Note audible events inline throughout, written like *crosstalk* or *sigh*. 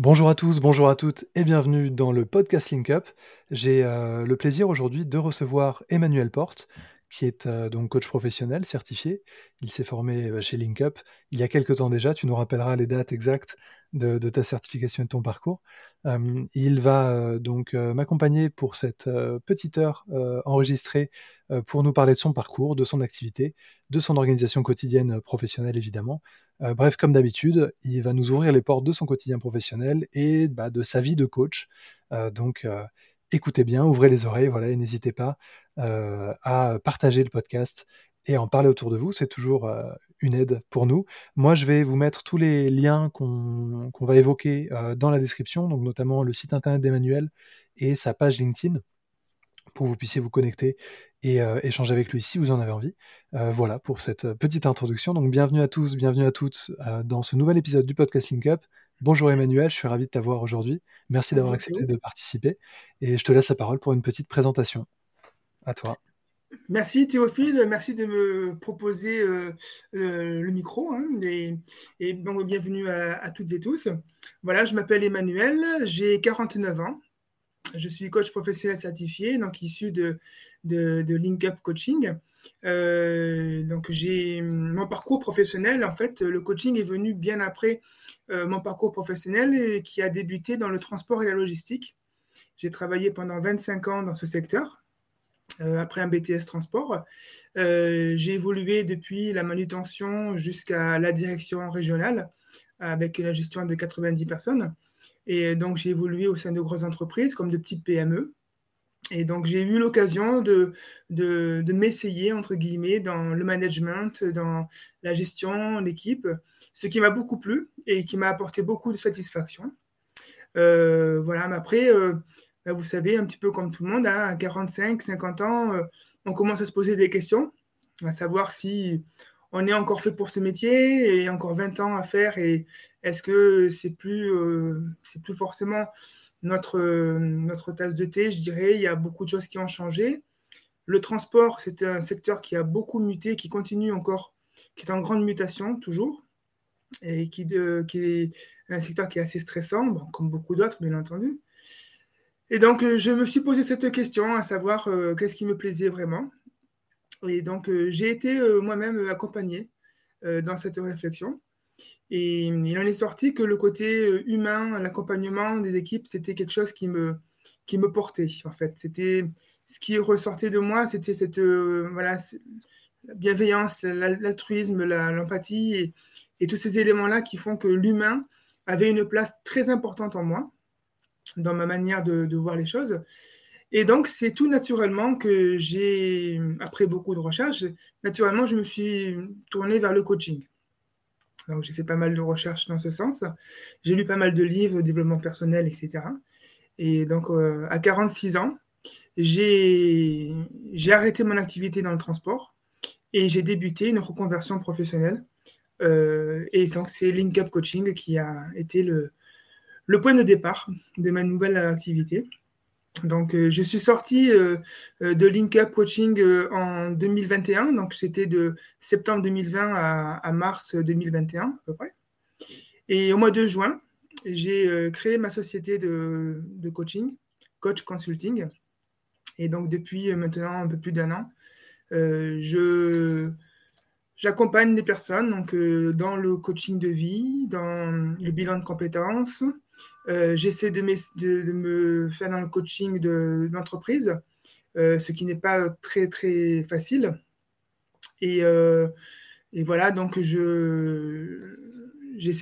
Bonjour à tous, bonjour à toutes et bienvenue dans le podcast Link Up. J'ai euh, le plaisir aujourd'hui de recevoir Emmanuel Porte, qui est euh, donc coach professionnel certifié. Il s'est formé euh, chez Link Up il y a quelques temps déjà. Tu nous rappelleras les dates exactes de, ta certification et de ton parcours. Il va euh, donc euh, m'accompagner pour cette petite heure enregistrée pour nous parler de son parcours, de son activité, de son organisation quotidienne professionnelle évidemment. bref, comme d'habitude, il va nous ouvrir les portes de son quotidien professionnel et bah, de sa vie de coach. donc écoutez bien, ouvrez les oreilles, voilà, et n'hésitez pas à partager le podcast et en parler autour de vous. C'est toujours une aide pour nous. Moi, je vais vous mettre tous les liens qu'on va évoquer euh, dans la description, donc notamment le site internet d'Emmanuel et sa page LinkedIn, pour que vous puissiez vous connecter et euh, échanger avec lui si vous en avez envie. Euh, voilà pour cette petite introduction. Donc bienvenue à tous, bienvenue à toutes dans ce nouvel épisode du podcast Link. Bonjour Emmanuel, je suis ravi de t'avoir aujourd'hui. Merci d'avoir accepté de participer et je te laisse la parole pour une petite présentation. À toi. Merci Théophile, merci de me proposer euh, euh, le micro hein, et, bienvenue à, toutes et tous. Voilà, je m'appelle Emmanuel, j'ai 49 ans, je suis coach professionnel certifié, donc issu de, de, Link Up Coaching. Euh, donc j'ai mon parcours professionnel, en fait, le coaching est venu bien après mon parcours professionnel qui a débuté dans le transport et la logistique. J'ai travaillé pendant 25 ans dans ce secteur. Euh, après un BTS transport. Euh, j'ai évolué depuis la manutention jusqu'à la direction régionale avec la gestion de 90 personnes. Et donc, j'ai évolué au sein de grosses entreprises comme de petites PME. Et donc, j'ai eu l'occasion de, de, m'essayer, entre guillemets, dans le management, dans la gestion d'équipe, ce qui m'a beaucoup plu et qui m'a apporté beaucoup de satisfaction. Euh, voilà, mais après, bah, vous savez, un petit peu comme tout le monde, hein, à 45, 50 ans, euh, on commence à se poser des questions, à savoir si on est encore fait pour ce métier et encore 20 ans à faire et est-ce que c'est plus, euh, c'est plus forcément notre, notre tasse de thé, je dirais. Il y a beaucoup de choses qui ont changé. Le transport, c'est un secteur qui a beaucoup muté, qui continue encore, qui est en grande mutation toujours, et qui, est un secteur qui est assez stressant, comme beaucoup d'autres, bien entendu. Et donc, euh, je me suis posé cette question, à savoir euh, qu'est-ce qui me plaisait vraiment. Et donc, euh, j'ai été moi-même accompagné dans cette réflexion. Et il en est sorti que le côté humain, l'accompagnement des équipes, c'était quelque chose qui me, qui me portait, en fait. C'était ce qui ressortait de moi, c'était cette voilà, la bienveillance, l'altruisme, l'empathie et, tous ces éléments-là qui font que l'humain avait une place très importante en moi dans ma manière de, voir les choses. Et donc, c'est tout naturellement que j'ai, après beaucoup de recherches, naturellement, je me suis tourné vers le coaching. Donc, j'ai fait pas mal de recherches dans ce sens. J'ai lu pas mal de livres, développement personnel, etc. Et donc, euh, à 46 ans, j'ai arrêté mon activité dans le transport et j'ai débuté une reconversion professionnelle. Euh, et donc, c'est Link Up Coaching qui a été le, le point de départ de ma nouvelle activité. Donc, euh, je suis sorti euh, euh, de Link Up Coaching en 2021, donc c'était de septembre 2020 à, mars 2021 à peu près. Et au mois de juin, j'ai créé ma société de, coaching, Coach Consulting. Et donc, depuis maintenant un peu plus d'un an, je j'accompagne des personnes dans le coaching de vie, dans le bilan de compétences, euh, j'essaie de, me faire dans le coaching d'entreprise, euh, ce qui n'est pas très très facile. Et, euh, voilà, donc j'essaie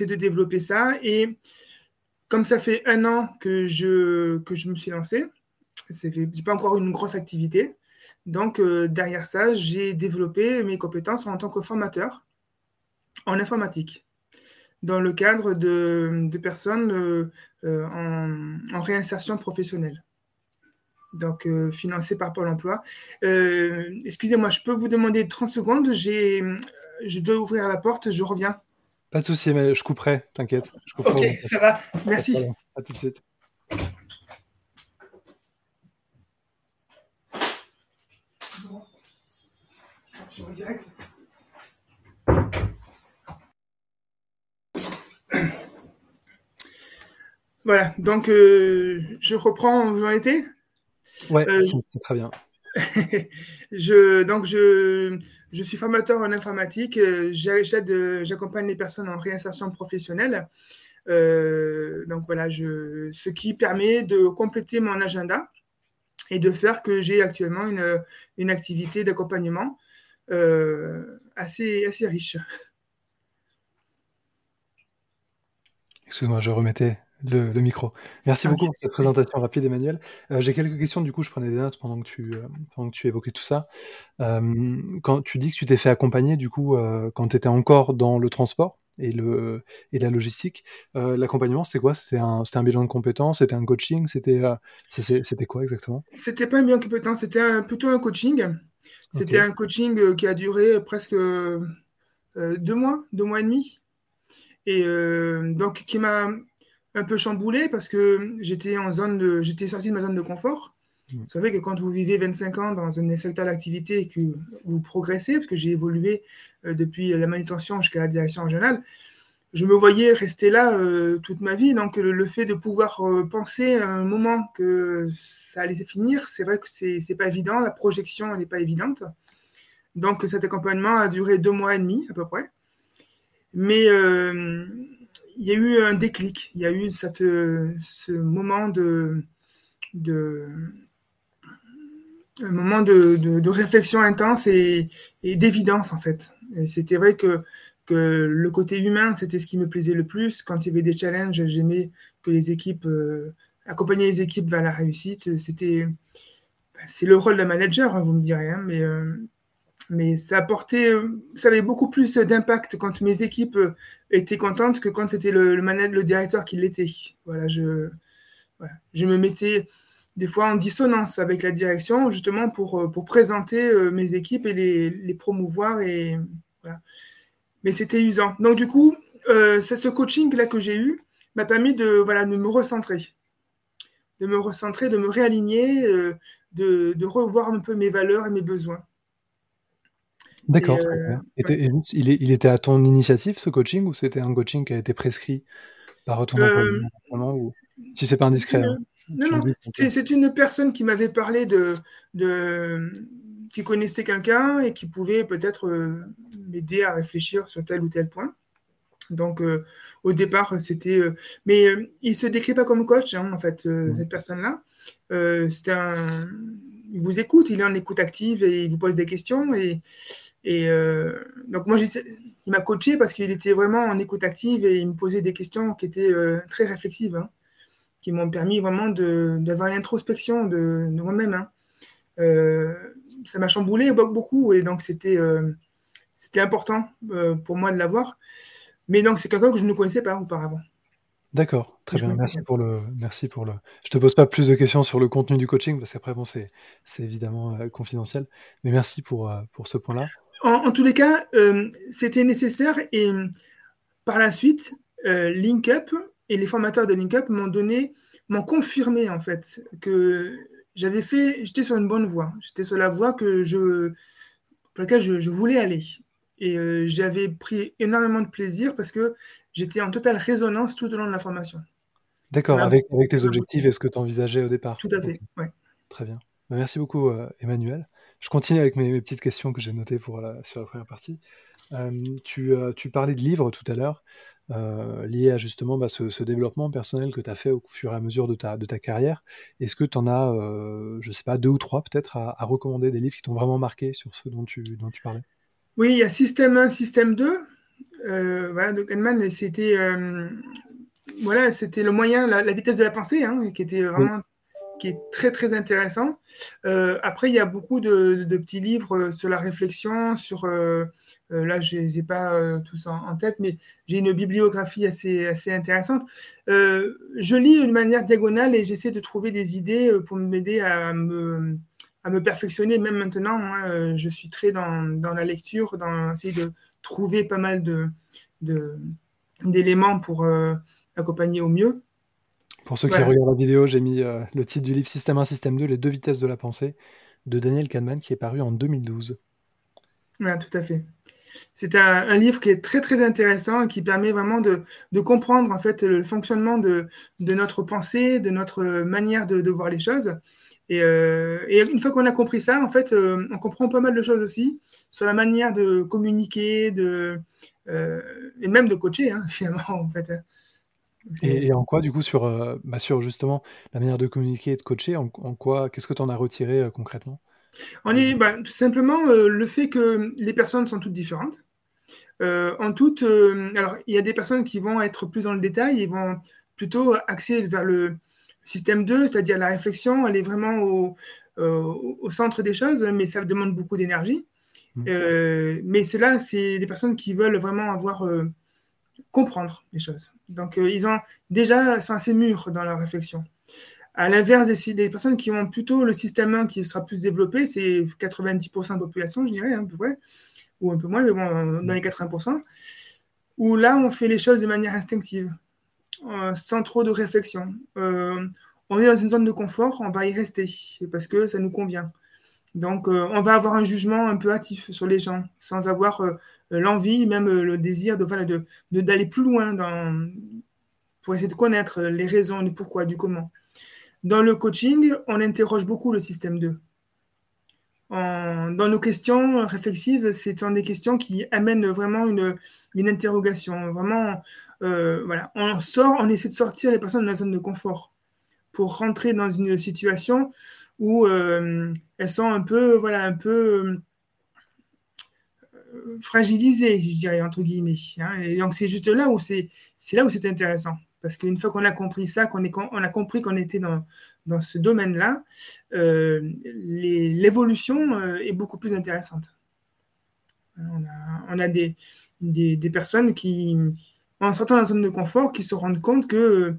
de développer ça. Et comme ça fait un an que je, que je me suis lancé, ce n'est pas encore une grosse activité. Donc derrière ça, j'ai développé mes compétences en tant que formateur en informatique dans le cadre de, personnes euh, euh, en, réinsertion professionnelle. Donc, euh, financées par Pôle emploi. Excusez-moi, je peux vous demander 30 secondes Je dois ouvrir la porte, je reviens. Pas de souci, mais je couperai, t'inquiète. Ok, ça va, merci. À tout de suite. Je direct. *clears throat* Voilà, donc euh, je reprends où j'en étais. Ouais, c'est très bien. *laughs* je, donc je, je, suis formateur en informatique. J'accompagne les personnes en réinsertion professionnelle. donc voilà, je, ce qui permet de compléter mon agenda et de faire que j'ai actuellement une, une activité d'accompagnement euh, assez, assez riche. Excuse-moi, je remettais le, micro. Merci beaucoup pour cette présentation rapide, Emmanuel. Euh, j'ai quelques questions, du coup, je prenais des notes pendant que tu, euh, pendant que tu évoquais tout ça. quand tu dis que tu t'es fait accompagner, du coup, quand tu étais encore dans le transport et, le, et la logistique, l'accompagnement, c'était quoi? C'était un, un, bilan de compétences C'était un coaching C'était c'était quoi exactement? C'était pas un bilan de compétences, c'était plutôt un coaching. C'était un coaching euh, qui a duré presque euh, deux mois, deux mois et demi. Et euh, donc, qui m'a un peu chamboulé parce que j'étais en zone de, j'étais sorti de ma zone de confort. Mmh. C'est vrai que quand vous vivez 25 ans dans un secteur d'activité et que vous progressez, parce que j'ai évolué depuis la manutention jusqu'à la direction régionale, je me voyais rester là euh, toute ma vie. Donc, le, fait de pouvoir euh, penser à un moment que ça allait finir, c'est vrai que c'est n'est pas évident. La projection n'est pas évidente. Donc, cet accompagnement a duré deux mois et demi à peu près. Mais euh, il y a eu un déclic. Il y a eu cette, ce moment de, de moment de, de, réflexion intense et, d'évidence en fait. C'était vrai que que le côté humain, c'était ce qui me plaisait le plus. Quand il y avait des challenges, j'aimais que les équipes, euh, accompagner les équipes vers la réussite. C'était, ben, c'est le rôle d'un manager, hein, vous me direz, hein, mais, euh, mais ça apportait, ça avait beaucoup plus d'impact quand mes équipes étaient contentes que quand c'était le, manager, le directeur qui l'était. Voilà, je, voilà, je me mettais des fois en dissonance avec la direction, justement pour, pour présenter euh, mes équipes et les, les promouvoir et voilà mais c'était usant. Donc du coup, euh, ce coaching-là que j'ai eu m'a permis de, voilà, de me recentrer, de me recentrer, de me réaligner, euh, de, de, revoir un peu mes valeurs et mes besoins. D'accord. Euh, il, il, était à ton initiative ce coaching ou c'était un coaching qui a été prescrit par ton employeur ou si c'est pas indiscret. Hein, non, non, c'est une personne qui m'avait parlé de, de, qui connaissait quelqu'un et qui pouvait peut-être euh, m'aider à réfléchir sur tel ou tel point. Donc, euh, au départ, c'était. Euh, mais il ne se décrit pas comme coach, hein, en fait, mmh. cette personne-là. c'est un. Il vous écoute, il est en écoute active et il vous pose des questions. Et, et donc, moi, il m'a coaché parce qu'il était vraiment en écoute active et il me posait des questions qui étaient très réflexives, hein, qui m'ont permis vraiment d'avoir l'introspection de, de moi-même. Hein ça m'a chamboulé beaucoup et donc c'était euh, important euh, pour moi de l'avoir. Mais donc c'est quelqu'un que je ne connaissais pas auparavant. D'accord, très bien. Merci pour le, merci pour le. Je te pose pas plus de questions sur le contenu du coaching parce qu'après bon c'est c'est évidemment euh, confidentiel. Mais merci pour pour ce point-là. En, tous les cas, c'était nécessaire et par la suite, LinkUp et les formateurs de LinkUp m'ont donné, m'ont confirmé en fait que j'avais fait, j'étais sur une bonne voie. J'étais sur la voie que je, pour laquelle je, voulais aller. Et euh, j'avais pris énormément de plaisir parce que j'étais en totale résonance tout au long de la formation. D'accord, avec, avec, tes objectifs et ce que tu envisageais au départ. Tout à fait, oui. Très bien. Bah, merci beaucoup, euh, Emmanuel. Je continue avec mes, petites questions que j'ai notées pour sur la première partie. Euh, tu, tu, parlais de livres tout à l'heure. Euh, lié à justement bah, ce, développement personnel que tu as fait au fur et à mesure de ta, de ta carrière. Est-ce que tu en as, euh, je sais pas, deux ou trois peut-être à, recommander des livres qui t'ont vraiment marqué sur ce dont tu, dont tu parlais? Oui, il y a Système 1, Système 2. Euh, voilà, de Kahneman, c'était voilà, c'était le moyen, la, vitesse de la pensée, hein, qui était vraiment qui est très très intéressant. Euh, après, il y a beaucoup de, petits livres euh, sur la réflexion, sur euh, là je les ai pas tous en, tête, mais j'ai une bibliographie assez assez intéressante. je lis de manière diagonale et j'essaie de trouver des idées pour m'aider à me à me perfectionner. Même maintenant, hein, je suis très dans, dans, la lecture, dans essayer de trouver pas mal de d'éléments pour accompagner au mieux. Pour ceux qui regardent la vidéo, j'ai mis euh, le titre du livre Système 1, Système 2, les deux vitesses de la pensée de Daniel Kahneman qui est paru en 2012. Oui, tout à fait. C'est un, livre qui est très très intéressant et qui permet vraiment de, comprendre en fait le fonctionnement de, notre pensée, de notre manière de, voir les choses. Euh, et, une fois qu'on a compris ça, en fait, euh, on comprend pas mal de choses aussi sur la manière de communiquer, de, euh, et même de coacher hein, *laughs* finalement en fait. Et, en quoi, du coup, sur, bah, sur justement la manière de communiquer et de coacher, en, quoi, qu'est-ce que tu en as retiré concrètement? On est bah, tout simplement le fait que les personnes sont toutes différentes. En toute, euh, alors il y a des personnes qui vont être plus dans le détail, ils vont plutôt axer vers le système 2, c'est-à-dire la réflexion, elle est vraiment au, au, centre des choses, mais ça demande beaucoup d'énergie. Mmh. mais cela, c'est des personnes qui veulent vraiment avoir comprendre les choses. Donc ils ont déjà sont assez mûrs dans leur réflexion. À l'inverse des, personnes qui ont plutôt le système 1 qui sera plus développé, c'est 90% de la population, je dirais, à peu près, ou un peu moins, mais bon, dans les 80%, où là, on fait les choses de manière instinctive, euh, sans trop de réflexion. Euh, on est dans une zone de confort, on va y rester, parce que ça nous convient. Donc, euh, on va avoir un jugement un peu hâtif sur les gens, sans avoir l'envie, même le désir d'aller de, plus loin pour essayer de connaître les raisons, du pourquoi, du comment. Dans le coaching, on interroge beaucoup le système 2. dans nos questions réflexives, ce sont des questions qui amènent vraiment une, interrogation. Vraiment, euh, voilà. On sort, on essaie de sortir les personnes de la zone de confort pour rentrer dans une situation où euh, elles sont un peu, voilà, un peu euh, fragilisées, je dirais entre guillemets. Hein. Et donc c'est juste là où c'est, c'est là où c'est intéressant. Parce qu'une fois qu'on a compris ça, qu'on on a compris qu'on était dans, dans ce domaine-là, l'évolution est beaucoup plus intéressante. On a, on a des, des, personnes qui, en sortant de la zone de confort, qui se rendent compte que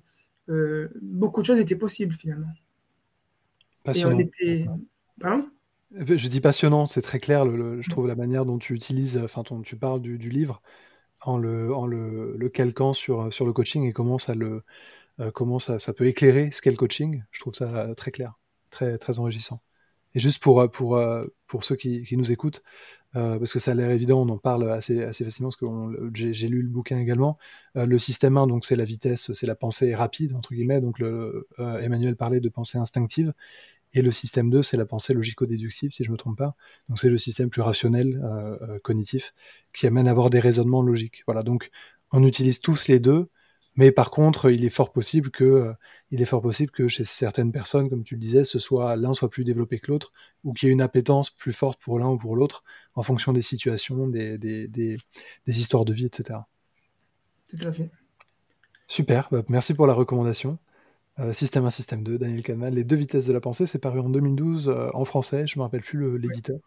euh, beaucoup de choses étaient possibles finalement. Passionnant. Pardon? Je dis passionnant, c'est très clair, je trouve la manière dont tu utilises, enfin, tu parles du, du livre en le, en le, le calquant sur, sur le coaching et comment ça, le, euh, comment ça, ça peut éclairer ce qu'est le coaching. Je trouve ça très clair, très, très enrichissant. Et juste pour, euh, pour, euh, pour ceux qui, qui nous écoutent, parce que ça a l'air évident, on en parle assez, facilement, parce que j'ai lu le bouquin également. le système 1, donc c'est la vitesse, c'est la pensée rapide, entre guillemets. Donc le, Emmanuel parlait de pensée instinctive. Et le système 2, c'est la pensée logico-déductive, si je ne me trompe pas. Donc c'est le système plus rationnel, euh, euh, cognitif, qui amène à avoir des raisonnements logiques. Voilà, donc on utilise tous les deux, mais par contre, il est fort possible que, euh, il est fort possible que chez certaines personnes, comme tu le disais, ce soit l'un soit plus développé que l'autre, ou qu'il y ait une appétence plus forte pour l'un ou pour l'autre, en fonction des situations, des, des, des, histoires de vie, etc. Tout à fait. Super, bah, merci pour la recommandation. Euh, système 1, Système 2, Daniel Kahneman, Les deux vitesses de la pensée, c'est paru en 2012 euh, en français, je ne me rappelle plus l'éditeur,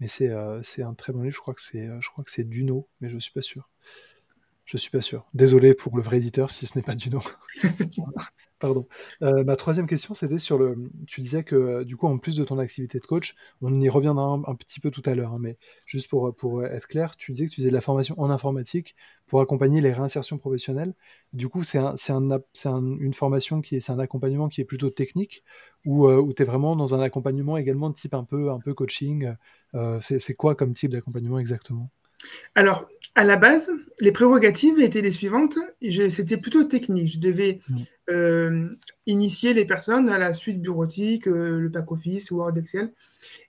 mais euh, c'est un très bon livre, je crois que c'est Duno, mais je ne suis pas sûr. Je suis pas sûr. Désolé pour le vrai éditeur si ce n'est pas Duno. *laughs* Pardon. Euh, ma troisième question, c'était sur le. Tu disais que, du coup, en plus de ton activité de coach, on y reviendra un, petit peu tout à l'heure, hein, mais juste pour, pour être clair, tu disais que tu faisais de la formation en informatique pour accompagner les réinsertions professionnelles. Du coup, c'est un, un, une formation qui est, c'est un accompagnement qui est plutôt technique ou euh, tu es vraiment dans un accompagnement également de type un peu, un peu coaching euh, c'est, quoi comme type d'accompagnement exactement? Alors, à la base, les prérogatives étaient les suivantes. C'était plutôt technique. Je devais mm. euh, initier les personnes à la suite bureautique, euh, le pack office, Word, Excel,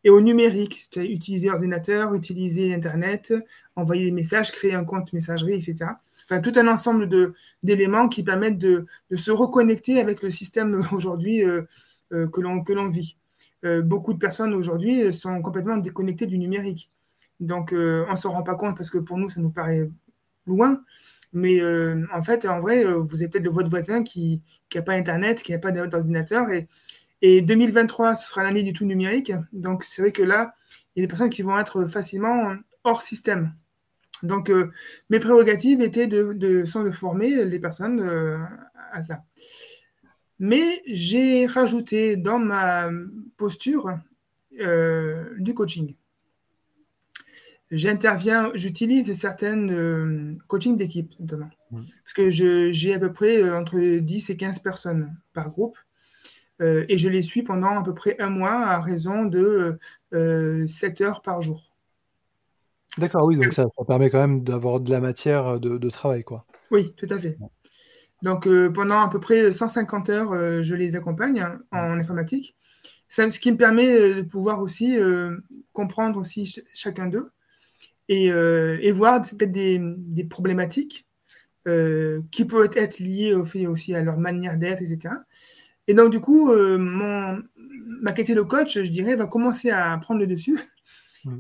et au numérique, c'est-à-dire utiliser ordinateur, utiliser Internet, envoyer des messages, créer un compte messagerie, etc. Enfin, tout un ensemble d'éléments qui permettent de, se reconnecter avec le système *laughs* aujourd'hui euh, que l'on vit. beaucoup de personnes aujourd'hui sont complètement déconnectées du numérique. Donc, euh, on ne s'en rend pas compte parce que pour nous, ça nous paraît loin. Mais euh, en fait, en vrai, euh, vous avez peut-être votre voisin qui n'a pas Internet, qui n'a pas d'ordinateur. Et, et 2023, ce sera l'année du tout numérique. Donc, c'est vrai que là, il y a des personnes qui vont être facilement hors système. Donc, mes prérogatives étaient de, de, de former les personnes à ça. Mais j'ai rajouté dans ma posture du coaching j'interviens, j'utilise certaines euh, coachings d'équipe, notamment. Parce que j'ai à peu près euh, entre 10 et 15 personnes par groupe. Euh, et je les suis pendant à peu près un mois à raison de 7 heures par jour. D'accord, oui, donc ça, permet quand même d'avoir de la matière de, travail, quoi. Oui, tout à fait. Donc pendant à peu près 150 heures, je les accompagne hein, en informatique. ce qui me permet de pouvoir aussi comprendre aussi chacun d'eux et, voir peut-être des, problématiques qui peuvent être liées au fait aussi à leur manière d'être, etc. Et donc, du coup, euh, mon, ma qualité de coach, je dirais, va commencer à prendre le dessus.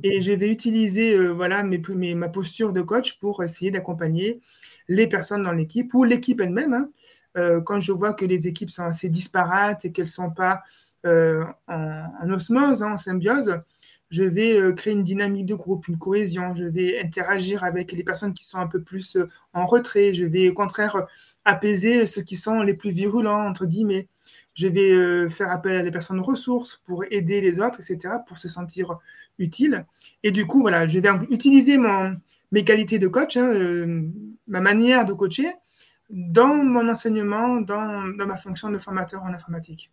Et je vais utiliser euh, voilà, mes, ma posture de coach pour essayer d'accompagner les personnes dans l'équipe ou l'équipe elle-même. Hein. Euh, quand je vois que les équipes sont assez disparates et qu'elles ne sont pas en, osmose, hein, en symbiose, je vais créer une dynamique de groupe, une cohésion, je vais interagir avec les personnes qui sont un peu plus en retrait, je vais au contraire apaiser ceux qui sont les plus virulents, entre guillemets je vais euh, faire appel à des personnes ressources pour aider les autres, etc., pour se sentir utile. Et du coup, voilà, je vais utiliser mes qualités de coach, hein, euh, ma manière de coacher, dans mon enseignement, dans, ma fonction de formateur en informatique.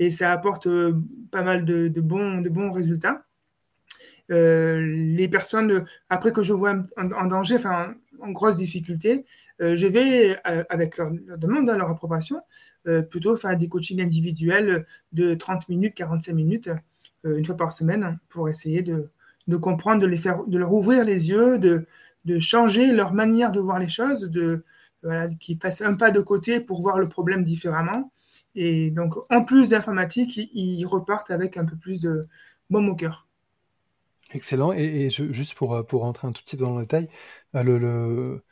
Et ça apporte euh, pas mal de bons résultats. Les personnes, après que je vois en, danger, en, grosse difficulté, je vais, avec leur, demande, hein, leur approbation, euh, plutôt faire des coachings individuels de 30 minutes, 45 minutes, euh, une fois par semaine, pour essayer de, comprendre, de, les faire, de leur ouvrir les yeux, de, changer leur manière de voir les choses, de, qu'ils fassent un pas de côté pour voir le problème différemment. Et donc, en plus d'informatique, ils repartent avec un peu plus de baume au cœur. Excellent. Et, juste pour, pour rentrer un tout petit peu dans le détail, euh, le,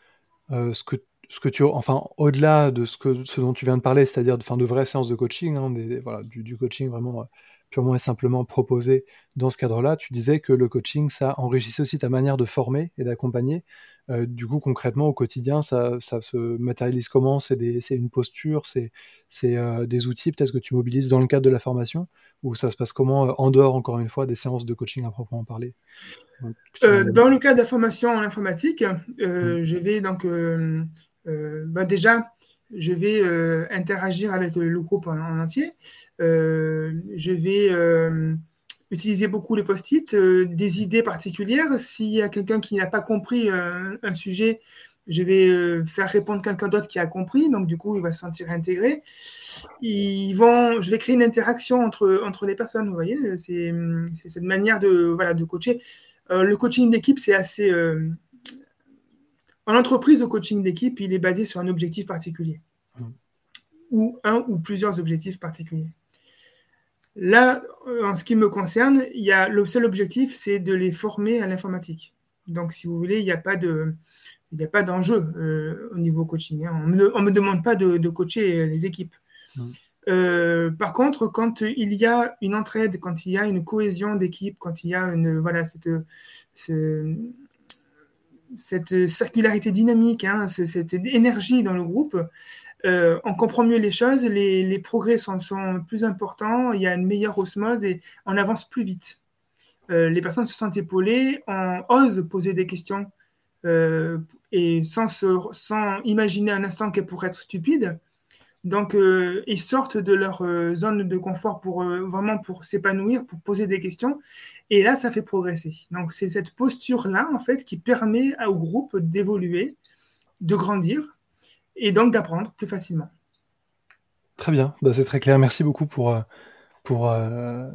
tu, enfin, au-delà de ce, que, ce dont tu viens de parler, c'est-à-dire de, de vraies séances de coaching, hein, voilà, du, coaching vraiment euh, purement et simplement proposé dans ce cadre-là, tu disais que le coaching, ça enrichissait aussi ta manière de former et d'accompagner. Euh, du coup, concrètement, au quotidien, ça, ça se matérialise comment? C'est une posture, c'est euh, des outils peut-être que tu mobilises dans le cadre de la formation? Ou ça se passe comment, en dehors, encore une fois, des séances de coaching à proprement parler? Dans le cadre de la formation en informatique, mmh. je vais donc euh, bah, déjà, je vais euh, interagir avec le groupe en, entier. Euh, je vais utiliser beaucoup les post-it, des idées particulières. S'il y a quelqu'un qui n'a pas compris un sujet, je vais faire répondre quelqu'un d'autre qui a compris, donc du coup, il va se sentir intégré. Ils vont, je vais créer une interaction entre, entre les personnes, vous voyez, c'est cette manière de, voilà, de coacher. le coaching d'équipe, c'est assez, en entreprise, le coaching d'équipe, il est basé sur un objectif particulier. Mmh. Ou un ou plusieurs objectifs particuliers. Là, en ce qui me concerne, il y a, le seul objectif, c'est de les former à l'informatique. Donc, si vous voulez, il n'y a pas de, il n'y a pas d'enjeu euh, au niveau coaching. Hein. On ne me, demande pas de, coacher les équipes. Mmh. Euh, par contre, quand il y a une entraide, quand il y a une cohésion d'équipe, quand il y a une voilà cette, cette circularité dynamique, hein, cette énergie dans le groupe, euh, on comprend mieux les choses, les, progrès sont, plus importants, il y a une meilleure osmose et on avance plus vite. Euh, les personnes se sentent épaulées, on ose poser des questions euh, et sans, sans imaginer un instant qu'elles pourraient être stupides. Donc, ils sortent de leur zone de confort pour vraiment pour s'épanouir, pour poser des questions. Et là, ça fait progresser. Donc, c'est cette posture-là, en fait, qui permet au groupe d'évoluer, de grandir et donc d'apprendre plus facilement. Très bien, bah, c'est très clair. Merci beaucoup pour, pour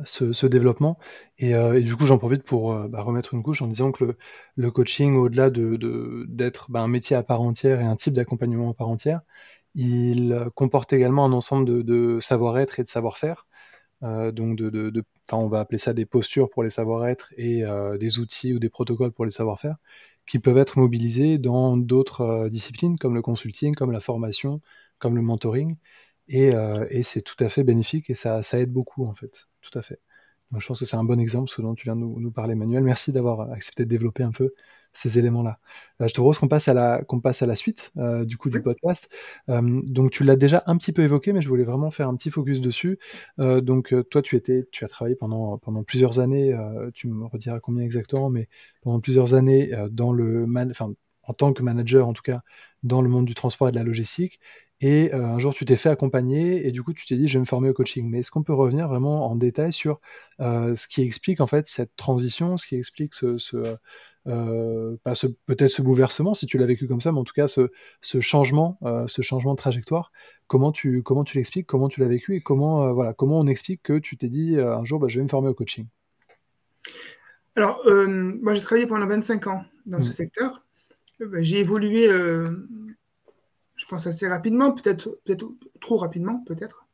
ce, développement. Et, du coup, j'en profite pour bah, remettre une couche en disant que le, coaching, au-delà d'être de, bah, un métier à part entière et un type d'accompagnement à part entière, il comporte également un ensemble de, savoir-être et de savoir-faire. Euh, donc, de, on va appeler ça des postures pour les savoir-être et euh, des outils ou des protocoles pour les savoir-faire qui peuvent être mobilisés dans d'autres euh, disciplines comme le consulting, comme la formation, comme le mentoring. Et, c'est tout à fait bénéfique et ça, aide beaucoup en fait. Tout à fait. Donc, je pense que c'est un bon exemple ce dont tu viens de nous, nous parler, Manuel. Merci d'avoir accepté de développer un peu ces éléments-là. Euh, je te propose qu'on passe à la, qu'on passe à la suite euh, du coup du podcast. Euh, donc tu l'as déjà un petit peu évoqué, mais je voulais vraiment faire un petit focus dessus. donc toi, tu étais, tu as travaillé pendant pendant plusieurs années. tu me rediras combien exactement, mais pendant plusieurs années dans le, enfin en tant que manager en tout cas dans le monde du transport et de la logistique. Et un jour, tu t'es fait accompagner et du coup, tu t'es dit, je vais me former au coaching. Mais est-ce qu'on peut revenir vraiment en détail sur ce qui explique en fait cette transition, ce qui explique ce, peut-être ce bouleversement, si tu l'as vécu comme ça, mais en tout cas ce, ce changement, ce changement de trajectoire. Comment tu, comment tu l'expliques, comment tu l'as vécu et comment, voilà, comment on explique que tu t'es dit un jour, bah, je vais me former au coaching? Alors, moi j'ai travaillé pendant 25 ans dans ce mmh. secteur. Bah, j'ai évolué, je pense, assez rapidement, peut-être peut trop rapidement, peut-être.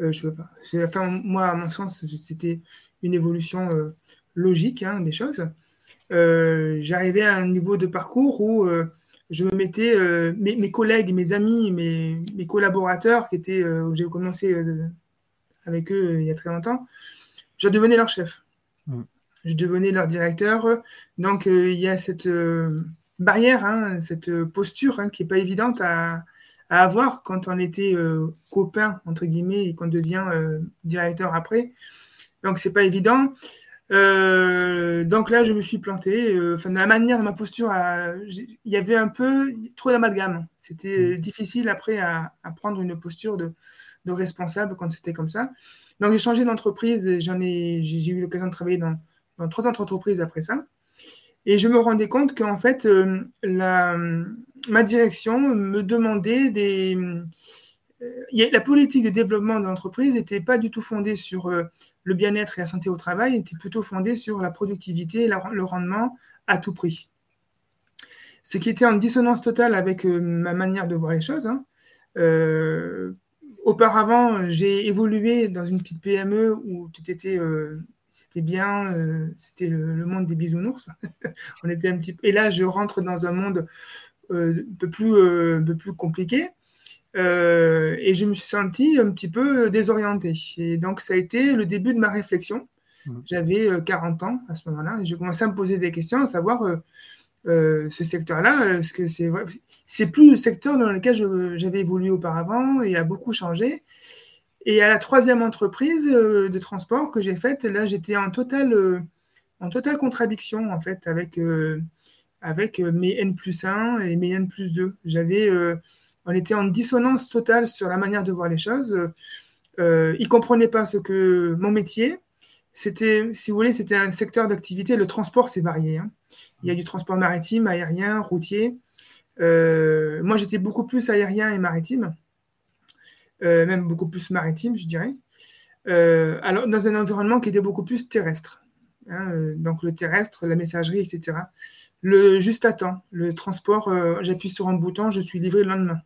Euh, je pas. Enfin, moi, à mon sens, c'était une évolution euh, logique hein, des choses. Euh, j'arrivais à un niveau de parcours où je me mettais, mes, collègues, mes amis, mes, mes collaborateurs, qui étaient, où j'ai commencé avec eux il y a très longtemps, je devenais leur chef. Mm. Je devenais leur directeur. Donc, il y a cette barrière, hein, cette posture hein, qui n'est pas évidente à, à avoir quand on était euh, copain, entre guillemets, et qu'on devient euh, directeur après. Donc, c'est pas évident. Euh, donc là, je me suis planté. Enfin, la manière de ma posture, il y avait un peu trop d'amalgame. C'était mmh. difficile après à, prendre une posture de, responsable quand c'était comme ça. Donc j'ai changé d'entreprise. J'en ai, j'ai eu l'occasion de travailler dans, dans, trois autres entreprises après ça. Et je me rendais compte qu'en fait, la, ma direction me demandait des... Euh, la politique de développement de l'entreprise n'était pas du tout fondée sur euh, le bien-être et la santé au travail, était plutôt fondée sur la productivité et le rendement à tout prix. Ce qui était en dissonance totale avec euh, ma manière de voir les choses. Hein. auparavant, j'ai évolué dans une petite PME où tout était, c'était bien, c'était le, monde des bisounours. *laughs* On était un Et là, je rentre dans un monde un peu plus compliqué. Euh, et je me suis senti un petit peu désorienté. Et donc, ça a été le début de ma réflexion. Mmh. J'avais 40 ans à ce moment-là. Et je commençais à me poser des questions, à savoir ce secteur-là, est-ce que c'est c'est plus le secteur dans lequel j'avais évolué auparavant et a beaucoup changé. Et à la troisième entreprise de transport que j'ai faite, là, j'étais en totale, en totale contradiction en fait avec avec euh, mes N plus 1 et mes N plus 2. J'avais, euh, on était en dissonance totale sur la manière de voir les choses. Euh, ils ne comprenaient pas ce que mon métier, c'était, si vous voulez, c'était un secteur d'activité. Le transport, c'est varié. Hein. Il y a du transport maritime, aérien, routier. moi, j'étais beaucoup plus aérien et maritime, même beaucoup plus maritime, je dirais. alors, dans un environnement qui était beaucoup plus terrestre. Hein, donc, le terrestre, la messagerie, etc. Le juste à temps, le transport, euh, j'appuie sur un bouton, je suis livré le lendemain.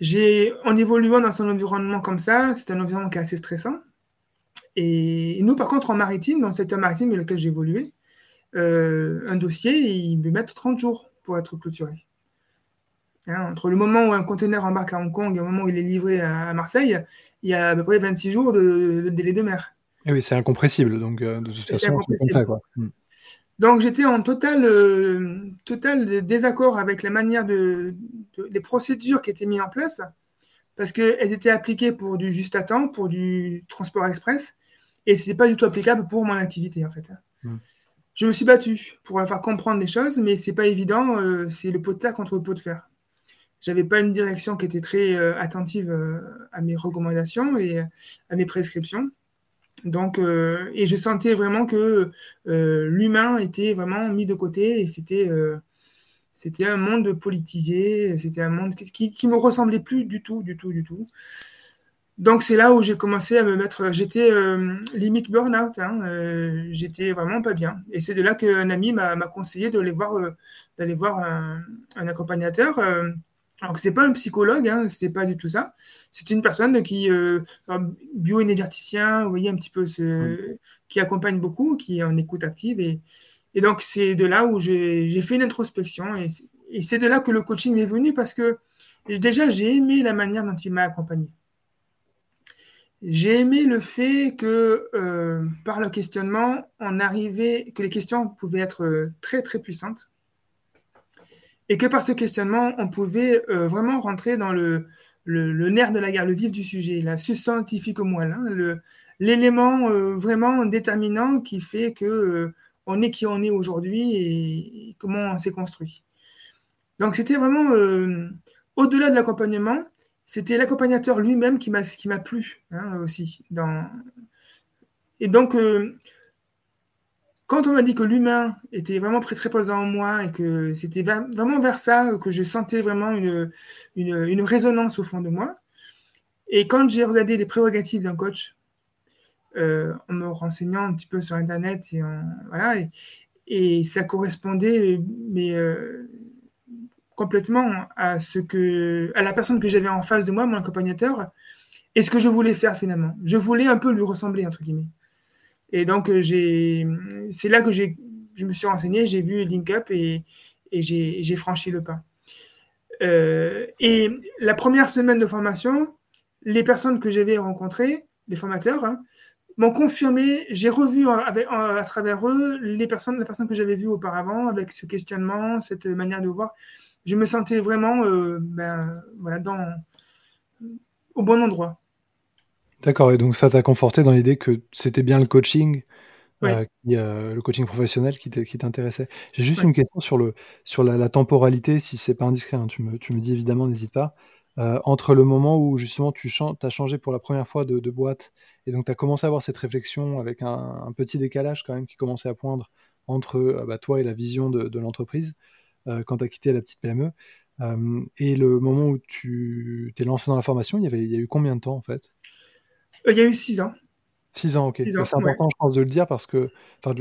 J'ai, en évoluant dans un environnement comme ça, c'est un environnement qui est assez stressant. Et nous, par contre, en maritime, dans le secteur maritime dans lequel j'ai évolué, euh, un dossier, il peut mettre 30 jours pour être clôturé. Hein, entre le moment où un conteneur embarque à Hong Kong et le moment où il est livré à, Marseille, il y a à peu près 26 jours de, délai de mer. Et eh oui, c'est incompressible, donc euh, de toute façon, c'est comme ça. Quoi. Donc j'étais en total, euh, total désaccord avec la manière de, des procédures qui étaient mises en place, parce qu'elles étaient appliquées pour du juste à temps, pour du transport express, et ce n'était pas du tout applicable pour mon activité en fait. Hmm. Je me suis battu pour faire comprendre les choses, mais c'est pas évident, euh, c'est le pot de terre contre le pot de fer. J'avais pas une direction qui était très euh, attentive à mes recommandations et à mes prescriptions. Donc, euh, et je sentais vraiment que euh, l'humain était vraiment mis de côté et c'était euh, un monde politisé, c'était un monde qui, qui me ressemblait plus du tout, du tout, du tout. Donc c'est là où j'ai commencé à me mettre, j'étais limite burn-out, hein, j'étais vraiment pas bien. Et c'est de là qu'un ami m'a conseillé d'aller voir, d'aller voir un accompagnateur que c'est pas un psychologue, hein, c'est pas du tout ça. C'est une personne qui euh, bioénergéticien, vous voyez un petit peu ce, qui accompagne beaucoup, qui est en écoute active et, et donc c'est de là où j'ai fait une introspection et, et c'est de là que le coaching m'est venu parce que déjà j'ai aimé la manière dont il m'a accompagné. J'ai aimé le fait que euh, par le questionnement, on arrivait, que les questions pouvaient être euh, très très puissantes et que par ce questionnement, on pouvait euh, vraiment rentrer dans le, nerf de la guerre, le vif du sujet, la scientifique au moelle, hein, l'élément euh, vraiment déterminant qui fait que euh, on est qui on est aujourd'hui et, comment on s'est construit. Donc c'était vraiment au-delà de l'accompagnement, c'était l'accompagnateur lui-même qui m'a plu hein, aussi. Et donc quand on m'a dit que l'humain était vraiment très, très présent en moi et que c'était vraiment vers ça que je sentais vraiment une, une, résonance au fond de moi, et quand j'ai regardé les prérogatives d'un coach, euh, en me renseignant un petit peu sur Internet, et, voilà, et, ça correspondait mais, euh, complètement à, ce que, à la personne que j'avais en face de moi, mon accompagnateur, et ce que je voulais faire finalement. Je voulais un peu lui ressembler, entre guillemets. Et donc, euh, c'est là que je me suis renseigné, j'ai vu Link Up et, j'ai franchi le pas. Euh, et la première semaine de formation, les personnes que j'avais rencontrées, les formateurs, hein, m'ont confirmé, j'ai revu à travers eux les personnes, la personne que j'avais vue auparavant, avec ce questionnement, cette manière de voir. Je me sentais vraiment euh, ben, dans, au bon endroit. D'accord, et donc ça t'a conforté dans l'idée que c'était bien le coaching, euh, euh, le coaching professionnel qui t'intéressait. J'ai juste une question sur le sur la temporalité, si c'est pas indiscret, hein, tu me tu me dis évidemment, n'hésite pas. Euh, entre le moment où justement tu as changé pour la première fois de boîte et donc tu as commencé à avoir cette réflexion avec un petit décalage quand même qui commençait à poindre entre, bah, toi et la vision de l'entreprise, quand tu as quitté la petite PME. et le moment où tu t'es lancé dans la formation, il y avait il y a eu combien de temps en fait? Euh, il y a eu six ans. Six ans, ok. c'est important, je pense, de le dire parce que,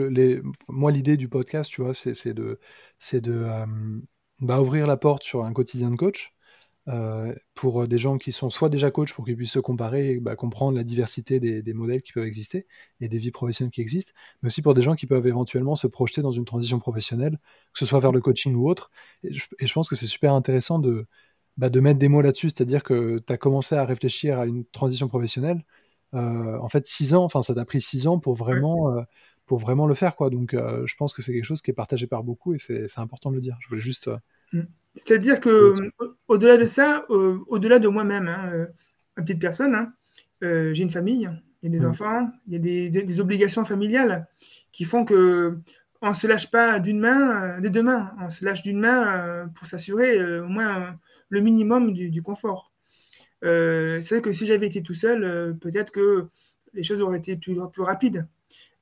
les, moi, l'idée du podcast, tu vois, c'est de, de euh, bah, ouvrir la porte sur un quotidien de coach euh, pour des gens qui sont soit déjà coach pour qu'ils puissent se comparer et bah, comprendre la diversité des, des, modèles qui peuvent exister et des vies professionnelles qui existent, mais aussi pour des gens qui peuvent éventuellement se projeter dans une transition professionnelle, que ce soit vers le coaching ou autre. Et je, et je pense que c'est super intéressant de, bah, de mettre des mots là-dessus, c'est-à-dire que tu as commencé à réfléchir à une transition professionnelle en fait, six ans, enfin, ça t'a pris six ans pour vraiment, euh, pour vraiment le faire, quoi. Donc, euh, je pense que c'est quelque chose qui est partagé par beaucoup et c'est important de le dire. Je voulais juste. Mmh. C'est-à-dire que, au-delà de ça, au-delà de moi-même, hein, une petite personne, hein, j'ai une famille, il y a des mmh. enfants, il y a des, obligations familiales qui font que on se lâche pas d'une main, des deux mains. On se lâche d'une main pour s'assurer au moins le minimum du confort. Euh, c'est vrai que si j'avais été tout seul, euh, peut-être que les choses auraient été plus, rapides.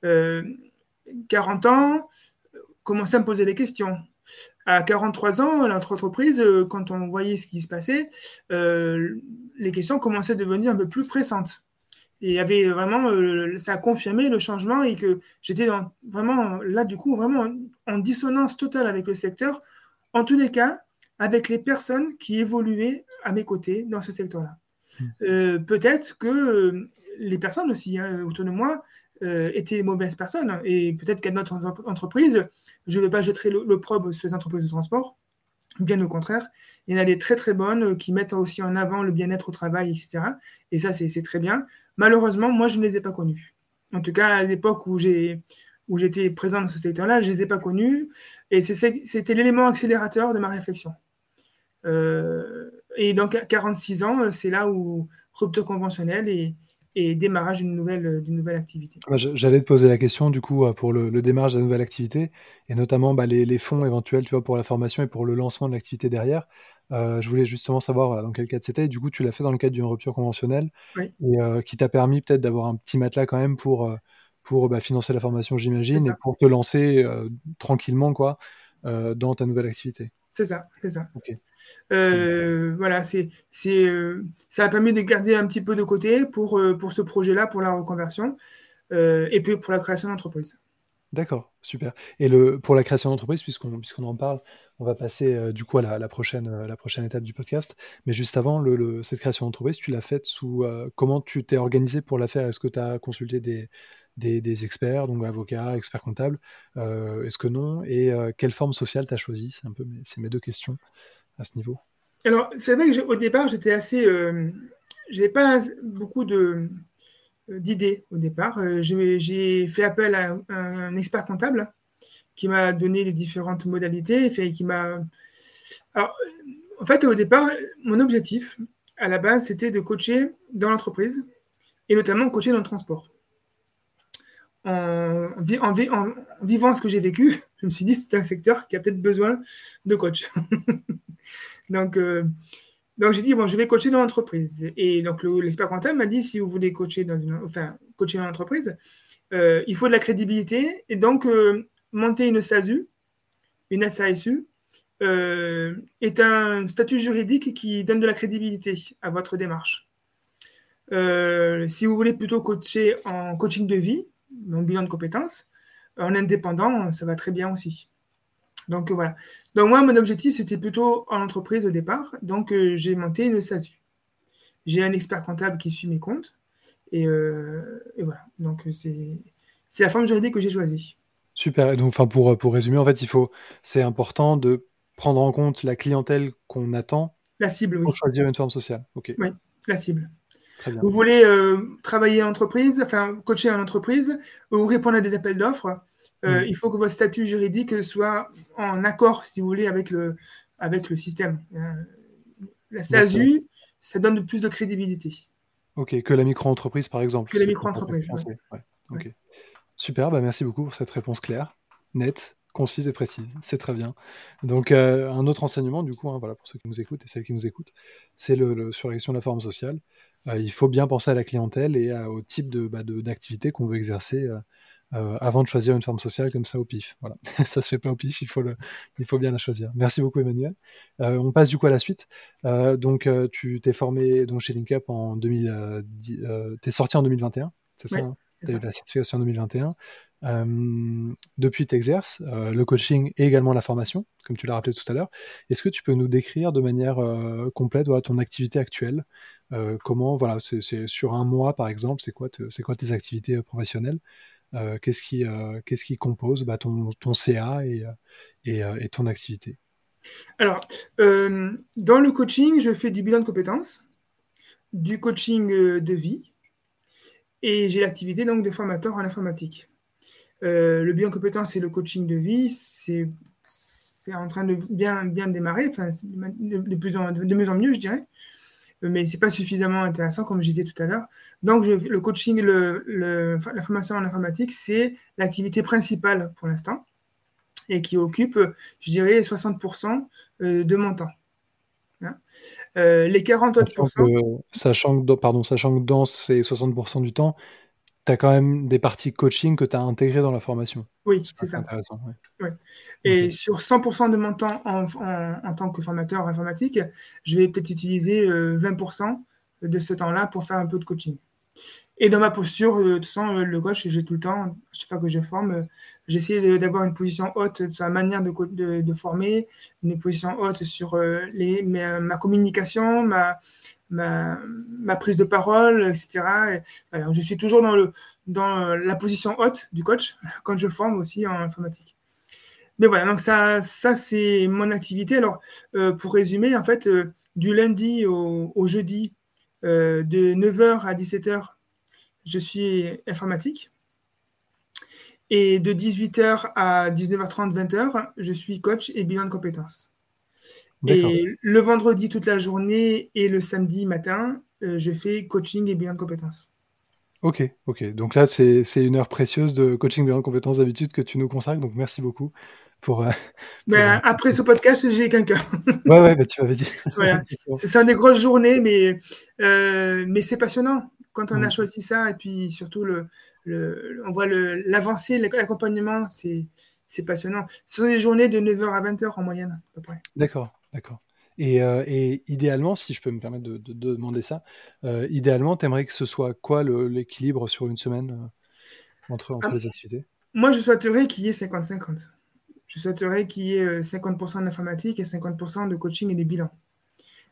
40 euh, ans, commencer à me poser des questions. À 43 ans, notre entreprise, quand on voyait ce qui se passait, les questions commençaient à devenir un peu plus pressantes. Et avait vraiment, ça a confirmé le changement et que j'étais vraiment là, du coup, vraiment en dissonance totale avec le secteur. En tous les cas, avec les personnes qui évoluaient à mes côtés dans ce secteur-là. Hmm. Euh, peut-être que euh, les personnes aussi hein, autour de moi euh, étaient mauvaises personnes et peut-être qu'à notre entreprise, je ne vais pas jeter l'opprobre sur les entreprises de transport, bien au contraire. Il y en a des très très bonnes qui mettent aussi en avant le bien-être au travail, etc. Et ça, c'est très bien. Malheureusement, moi, je ne les ai pas connues. En tout cas, à l'époque où j'ai où j'étais présent dans ce secteur-là, je ne les ai pas connus. Et c'était l'élément accélérateur de ma réflexion. Euh, et donc, à 46 ans, c'est là où rupture conventionnelle et, démarrage d'une nouvelle, d'une nouvelle activité. Bah, j'allais te poser la question du coup pour le, démarrage de la nouvelle activité et notamment bah, les, fonds éventuels tu vois, pour la formation et pour le lancement de l'activité derrière. Euh, je voulais justement savoir dans quel cadre c'était. Du coup, tu l'as fait dans le cadre d'une rupture conventionnelle et euh, qui t'a permis peut-être d'avoir un petit matelas quand même pour, pour bah, financer la formation, j'imagine, et pour te lancer tranquillement quoi, dans ta nouvelle activité. C'est ça, c'est ça. Euh, voilà, c'est, c'est, euh, ça a permis de garder un petit peu de côté pour, euh, pour ce projet-là, pour la reconversion, et puis pour la création d'entreprise. D'accord, super. Et le, pour la création d'entreprise, puisqu'on, puisqu'on en parle, on va passer du coup à la, prochaine, la prochaine étape du podcast. Mais juste avant, le, cette création d'entreprise, tu l'as faite sous... comment tu t'es organisé pour la faire? Est-ce que tu as consulté des, des, experts, donc avocats, experts comptables euh, Est-ce que non? Et euh, quelle forme sociale tu as choisi? C'est un peu mes, mes deux questions à ce niveau. Alors, c'est vrai qu'au départ, j'étais assez. Euh, j'avais pas beaucoup de d'idées au départ. J'ai fait appel à un, expert comptable qui m'a donné les différentes modalités et qui m'a. Alors, en fait, au départ, mon objectif à la base, c'était de coacher dans l'entreprise et notamment coacher dans le transport en, vivant ce que j'ai vécu, *laughs* je me suis dit c'est un secteur qui a peut-être besoin de coach. *laughs* Donc, euh, Donc j'ai dit bon, je vais coacher dans l'entreprise. Et donc l'expert comptable m'a dit si vous voulez coacher dans une, enfin coacher l'entreprise, euh, il faut de la crédibilité et donc euh, monter une SASU, une SASU, est un statut juridique qui donne de la crédibilité à votre démarche. si vous voulez plutôt coacher en coaching de vie, en bilan de compétences, en indépendant, ça va très bien aussi. Donc voilà. Donc moi, mon objectif, c'était plutôt en entreprise au départ. Donc euh, j'ai monté une SASU. J'ai un expert comptable qui suit mes comptes. Et, euh, voilà. Donc c'est la forme juridique que j'ai choisie. Super. Et donc, enfin, pour, pour résumer, en fait, il faut, c'est important de prendre en compte la clientèle qu'on attend. La cible, oui. Pour choisir une forme sociale. Ok. Oui, la cible. Vous voulez euh, travailler en entreprise, enfin coacher en entreprise, ou répondre à des appels d'offres. Euh, mm. Il faut que votre statut juridique soit en accord, si vous voulez, avec le, avec le système. Euh, la SASU, ça donne plus de crédibilité. Ok, que la micro-entreprise, par exemple. Que la micro-entreprise. Super, bah merci beaucoup pour cette réponse claire, nette, concise et précise. C'est très bien. Donc, euh, un autre enseignement, du coup, hein, voilà, pour ceux qui nous écoutent et celles qui nous écoutent, c'est le, sur la question de la forme sociale. Il faut bien penser à la clientèle et au type bah, d'activité qu'on veut exercer euh, avant de choisir une forme sociale comme ça au pif. Voilà, *laughs* ça se fait pas au pif, il faut, le, il faut bien la choisir. Merci beaucoup Emmanuel. Euh, on passe du coup à la suite. Euh, donc tu t'es formé donc, chez LinkUp en 2000, t'es sorti en 2021, c'est ça, hein? Tu la certification en 2021. Depuis, tu exerces le coaching et également la formation, comme tu l'as rappelé tout à l'heure. Est-ce que tu peux nous décrire de manière complète voilà, ton activité actuelle? Comment, voilà, c'est sur un mois par exemple, c'est quoi, quoi tes activités professionnelles? Euh, qu'est-ce qui, euh, qui compose bah, ton, CA et, euh, et, ton activité? Alors, dans le coaching, je fais du bilan de compétences, du coaching de vie, et j'ai l'activité donc de formateur en informatique. Le bilan de compétences et le coaching de vie, c'est en train de bien, bien démarrer, enfin, de, plus en, de mieux en mieux, je dirais mais c'est pas suffisamment intéressant, comme je disais tout à l'heure. Donc, le coaching, le, la formation en informatique, c'est l'activité principale pour l'instant et qui occupe, je dirais, 60% euh, de mon temps. Hein. Euh, les 40 autres sachant, que, pardon, sachant que dans ces 60% du temps, tu as quand même des parties coaching que tu as intégrées dans la formation. Oui, c'est ça. intéressant. Et sur 100% de mon temps en, tant que formateur informatique, je vais peut-être utiliser 20% euh, de ce temps-là pour faire un peu de coaching. Et dans ma posture, euh, de toute façon, euh, le coach, j'ai tout le temps, à chaque fois que je forme, j'essaie d'avoir une position haute sur la manière de, de, former, une position haute sur les, ma communication, ma, ma, prise de parole, etc. je suis toujours dans la position haute du coach *laughs* quand je forme aussi en informatique. Mais voilà, donc ça, ça c'est mon activité. Alors, euh, pour résumer, en fait, euh, du lundi au, jeudi, euh, de 9h à 17h, je suis informatique. Et de 18h à 19h30, 20h, je suis coach et bilan de compétences. Et le vendredi toute la journée et le samedi matin, euh, je fais coaching et bilan de compétences. Ok, ok. Donc là, c'est une heure précieuse de coaching bilan de compétences d'habitude que tu nous consacres. Donc merci beaucoup pour. Euh, *laughs* ben, après ce podcast, j'ai quelqu'un. *laughs* ouais, ouais, bah, tu m'avais *laughs* dit. c'est ça des grosses journées, mais, euh, mais c'est passionnant quand on a mm. choisi ça. Et puis surtout, le, le on voit l'avancée, l'accompagnement, c'est passionnant. Ce sont des journées de 9h à 20h en moyenne, à peu près. D'accord. D'accord. Et, euh, et, idéalement, si je peux me permettre de, demander ça, euh, idéalement, tu aimerais que ce soit quoi l'équilibre sur une semaine euh, entre, entre ah, les activités? Moi, je souhaiterais qu'il y ait 50-50. Je souhaiterais qu'il y ait 50% d'informatique et 50% de coaching et des bilans.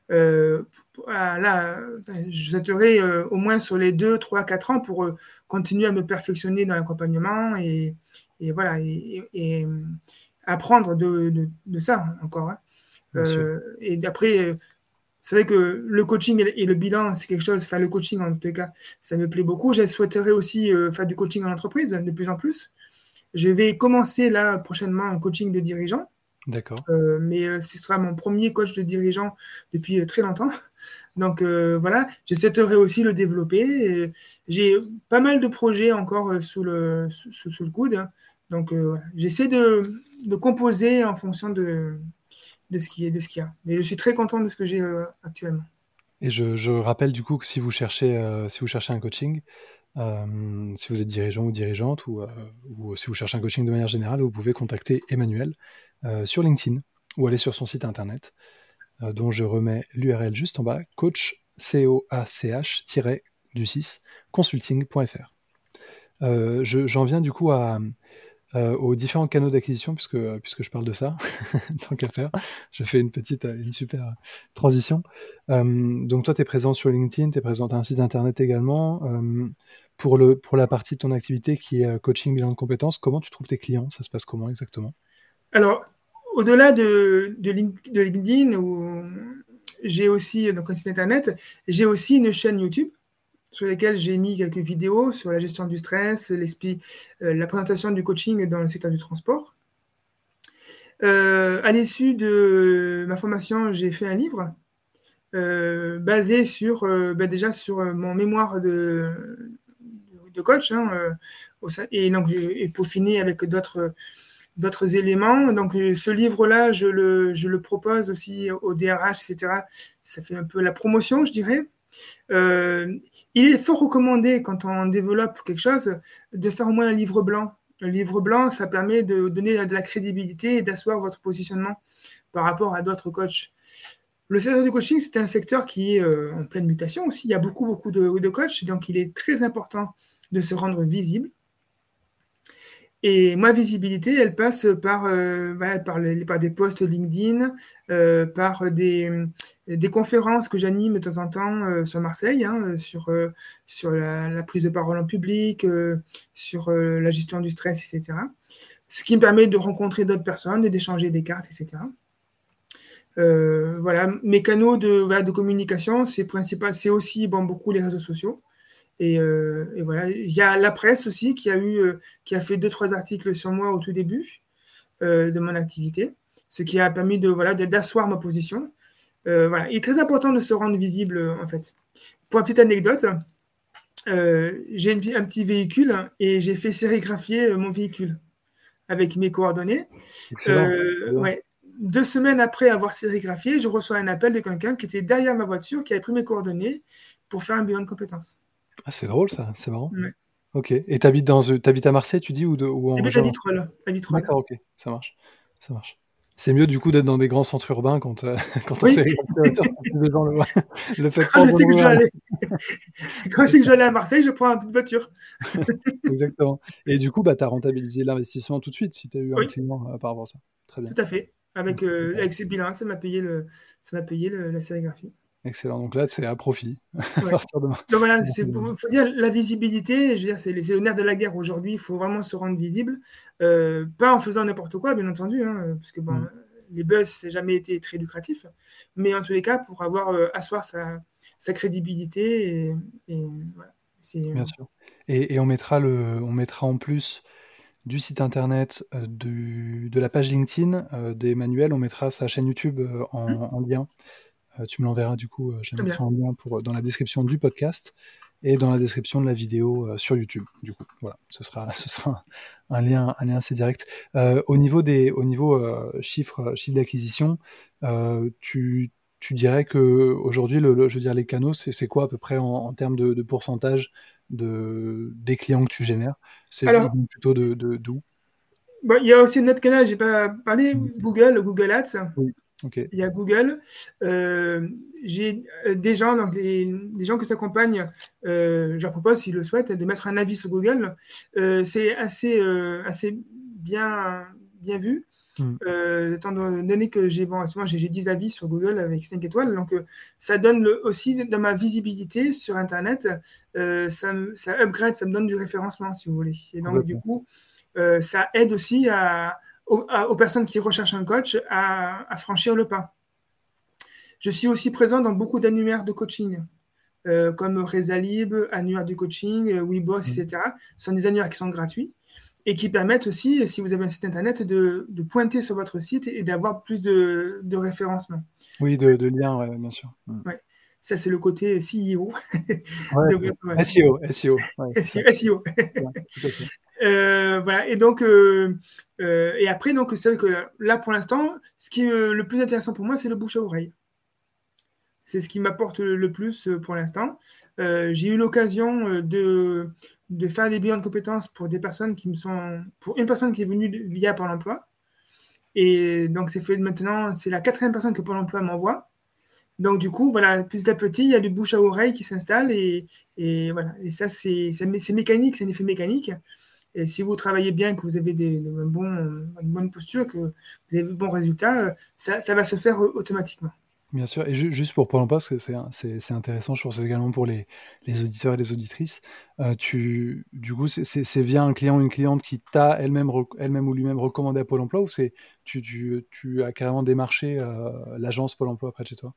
Là, je souhaiterais au moins sur les 2, 3, 4 ans pour continuer à me perfectionner dans l'accompagnement et, et, voilà, et, apprendre de, de, ça encore. Hein. Euh, et d'après, euh, c'est vrai que le coaching et le bilan, c'est quelque chose, enfin le coaching en tout cas, ça me plaît beaucoup. Je souhaiterais aussi euh, faire du coaching en entreprise de plus en plus. Je vais commencer là prochainement un coaching de dirigeant. D'accord. mais ce sera mon premier coach de dirigeant depuis très longtemps. *laughs* Donc voilà, je souhaiterais aussi le développer. J'ai pas mal de projets encore sous le, sous, le coude. Donc j'essaie de, de, composer en fonction de, de ce qu'il y a. Mais je suis très content de ce que j'ai actuellement. Et je, je, rappelle du coup que si vous cherchez, si vous cherchez un coaching, si vous êtes dirigeant ou dirigeante, ou, ou, si vous cherchez un coaching de manière générale, vous pouvez contacter Emmanuel sur LinkedIn ou aller sur son site internet, dont je remets l'URL juste en bas, coach, c o a c h du 6 consulting.fr. J'en viens du coup à, aux différents canaux d'acquisition, puisque, puisque je parle de ça, *laughs* tant qu'à faire. Je fais une petite, une super transition. donc toi, tu es présent sur LinkedIn, tu es présent à un site internet également pour, le, pour la partie de ton activité qui est euh, coaching bilan de compétences, comment tu trouves tes clients? Ça se passe comment exactement? Alors, au-delà de, de, LinkedIn, où j'ai aussi donc un site internet, j'ai aussi une chaîne YouTube sur laquelle j'ai mis quelques vidéos sur la gestion du stress, l'esprit, euh, la présentation du coaching dans le secteur du transport. Euh, à l'issue de ma formation, j'ai fait un livre basé sur, ben déjà sur mon mémoire de, de coach, hein, euh, et donc et peaufiné avec d'autres d'autres éléments. Donc ce livre-là, je le, je le, propose aussi au DRH, etc. Ça fait un peu la promotion, je dirais. Euh, il est fort recommandé quand on développe quelque chose de faire au moins un livre blanc. Un livre blanc, ça permet de donner de la crédibilité et d'asseoir votre positionnement par rapport à d'autres coachs. Le secteur du coaching, c'est un secteur qui est euh, en pleine mutation aussi. Il y a beaucoup, beaucoup de, coachs, donc il est très important de se rendre visible. Et ma visibilité, elle passe par, euh, par, des posts LinkedIn, par des, des, conférences que j'anime de temps en temps euh, sur Marseille, hein, sur, sur la, prise de parole en public, sur la gestion du stress, etc. Ce qui me permet de rencontrer d'autres personnes et d'échanger des cartes, etc. voilà, mes canaux de, de communication, c'est principal, c'est aussi bon, beaucoup les réseaux sociaux. Euh, et, voilà, il y a la presse aussi qui a eu, euh, qui a fait deux trois articles sur moi au tout début euh, de mon activité, ce qui a permis de voilà d'asseoir ma position. Voilà, il est très important de se rendre visible en fait. Pour une petite anecdote, j'ai un petit véhicule et j'ai fait sérigraphier mon véhicule avec mes coordonnées. Ouais. Deux semaines après avoir sérigraphié, je reçois un appel de quelqu'un qui était derrière ma voiture, qui avait pris mes coordonnées pour faire un bilan de compétences. Ah, c'est drôle ça, c'est marrant. Ok. Et t'habites dans, euh, à Marseille, tu dis, ou, de, ou en J'habite à Vitrolles. D'accord, ok, ça marche, ça marche. C'est mieux du coup d'être dans des grands centres urbains quand, euh, *laughs* quand on sait les gens le, *laughs* le fait *laughs* quand, je sais que quand je sais que j'allais à Marseille, je prends une petite voiture. Exactement. Et du coup, bah, tu as rentabilisé l'investissement tout de suite si tu as eu un client euh, par rapport à ça. Très bien. Tout à fait. Avec, avec ce bilan, ça m'a payé, le, ça payé la sérigraphie. Excellent. Donc là, c'est à profit. *laughs* voilà, c'est faut dire la visibilité. Je veux dire, c'est le nerf de la guerre aujourd'hui. Il faut vraiment se rendre visible, euh, pas en faisant n'importe quoi, bien entendu, hein, parce que bon, mm. les buzz, ça n'a jamais été très lucratif, mais en tous les cas, pour avoir euh, asseoir sa, sa crédibilité. Et, et voilà, bien sûr. Et, et, on mettra le, on mettra en plus du site internet, euh, du, de la page LinkedIn d'Emmanuel, on mettra sa chaîne YouTube en, mm. en lien. Euh, tu me l'enverras du coup, euh, je mettrai en lien pour, dans la description du podcast et dans la description de la vidéo euh, sur YouTube. Du coup, voilà, ce sera, *laughs* ce sera un, lien, un lien assez direct. au niveau des, au niveau chiffres, chiffre d'acquisition, tu, tu dirais que aujourd'hui, le, je veux dire, les canaux, c'est quoi à peu près en, termes de, pourcentage de, des clients que tu génères? C'est plutôt de d'où bah, Il y a aussi notre canal, j'ai pas parlé. Google, Google Ads. Oui. Il y a Google. Euh, j'ai euh, des gens, donc des, gens qui s'accompagnent, euh, je leur propose, s'ils le souhaitent, de mettre un avis sur Google. c'est assez, assez bien, bien vu. Hmm. étant donné que j'ai bon, j'ai 10 avis sur Google avec 5 étoiles, donc ça donne aussi dans ma visibilité sur Internet, ça, ça upgrade, ça me donne du référencement si vous voulez. Et donc du coup, ça aide aussi à, aux, personnes qui recherchent un coach à, franchir le pas. Je suis aussi présent dans beaucoup d'annuaires de coaching, euh, comme Rezalib, annuaire de coaching, euh, WeBoss, mmh. etc. Ce sont des annuaires qui sont gratuits et qui permettent aussi, si vous avez un site internet, de, pointer sur votre site et d'avoir plus de, référencement. Oui, de, liens, bien sûr. Mmh. Ça, c'est le côté CEO. SEO, SEO. SEO. Voilà. Et donc, et après, donc, c'est vrai que là, pour l'instant, ce qui est le plus intéressant pour moi, c'est le bouche à oreille. C'est ce qui m'apporte le plus pour l'instant. j'ai eu l'occasion de, faire des bilans de compétences pour des personnes qui me sont. pour une personne qui est venue via Pôle emploi. Et donc, c'est fait maintenant, c'est la quatrième personne que Pôle emploi m'envoie. Donc, du coup, voilà, petit à petit, il y a du bouche à oreille qui s'installe. Et, et, voilà. Et ça, c'est mécanique, c'est un effet mécanique. Et si vous travaillez bien, que vous avez des, bon, une bonne posture, que vous avez de bons résultats, ça, ça va se faire automatiquement. Bien sûr, et juste pour Pôle emploi, parce que c'est intéressant, je pense également pour les, les auditeurs et les auditrices, euh, tu, du coup, c'est via un client ou une cliente qui t'a elle-même elle ou lui-même recommandé à Pôle emploi, ou c'est tu, tu, tu as carrément démarché euh, l'agence Pôle emploi près de chez toi?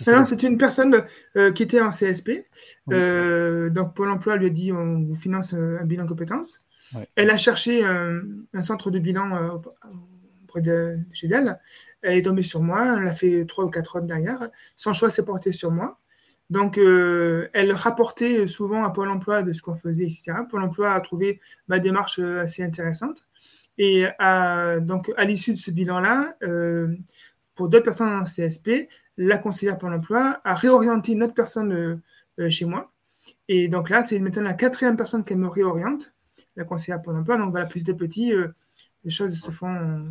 C'est une personne euh, qui était en CSP. donc Pôle emploi lui a dit on vous finance un bilan de Elle a cherché un centre de bilan auprès de chez elle. Elle est tombée sur moi, elle a fait trois ou quatre heures derrière. Son choix s'est porté sur moi. Donc, euh, elle rapportait souvent à Pôle emploi de ce qu'on faisait, etc. Pôle emploi a trouvé ma démarche euh, assez intéressante. Et donc, à l'issue de ce bilan-là, euh, pour d'autres personnes en CSP, la conseillère Pôle emploi a réorienté une autre personne chez moi. Et donc là, c'est maintenant la quatrième personne qui me réoriente, la conseillère Pôle emploi. Donc voilà, plus de petits, les choses se font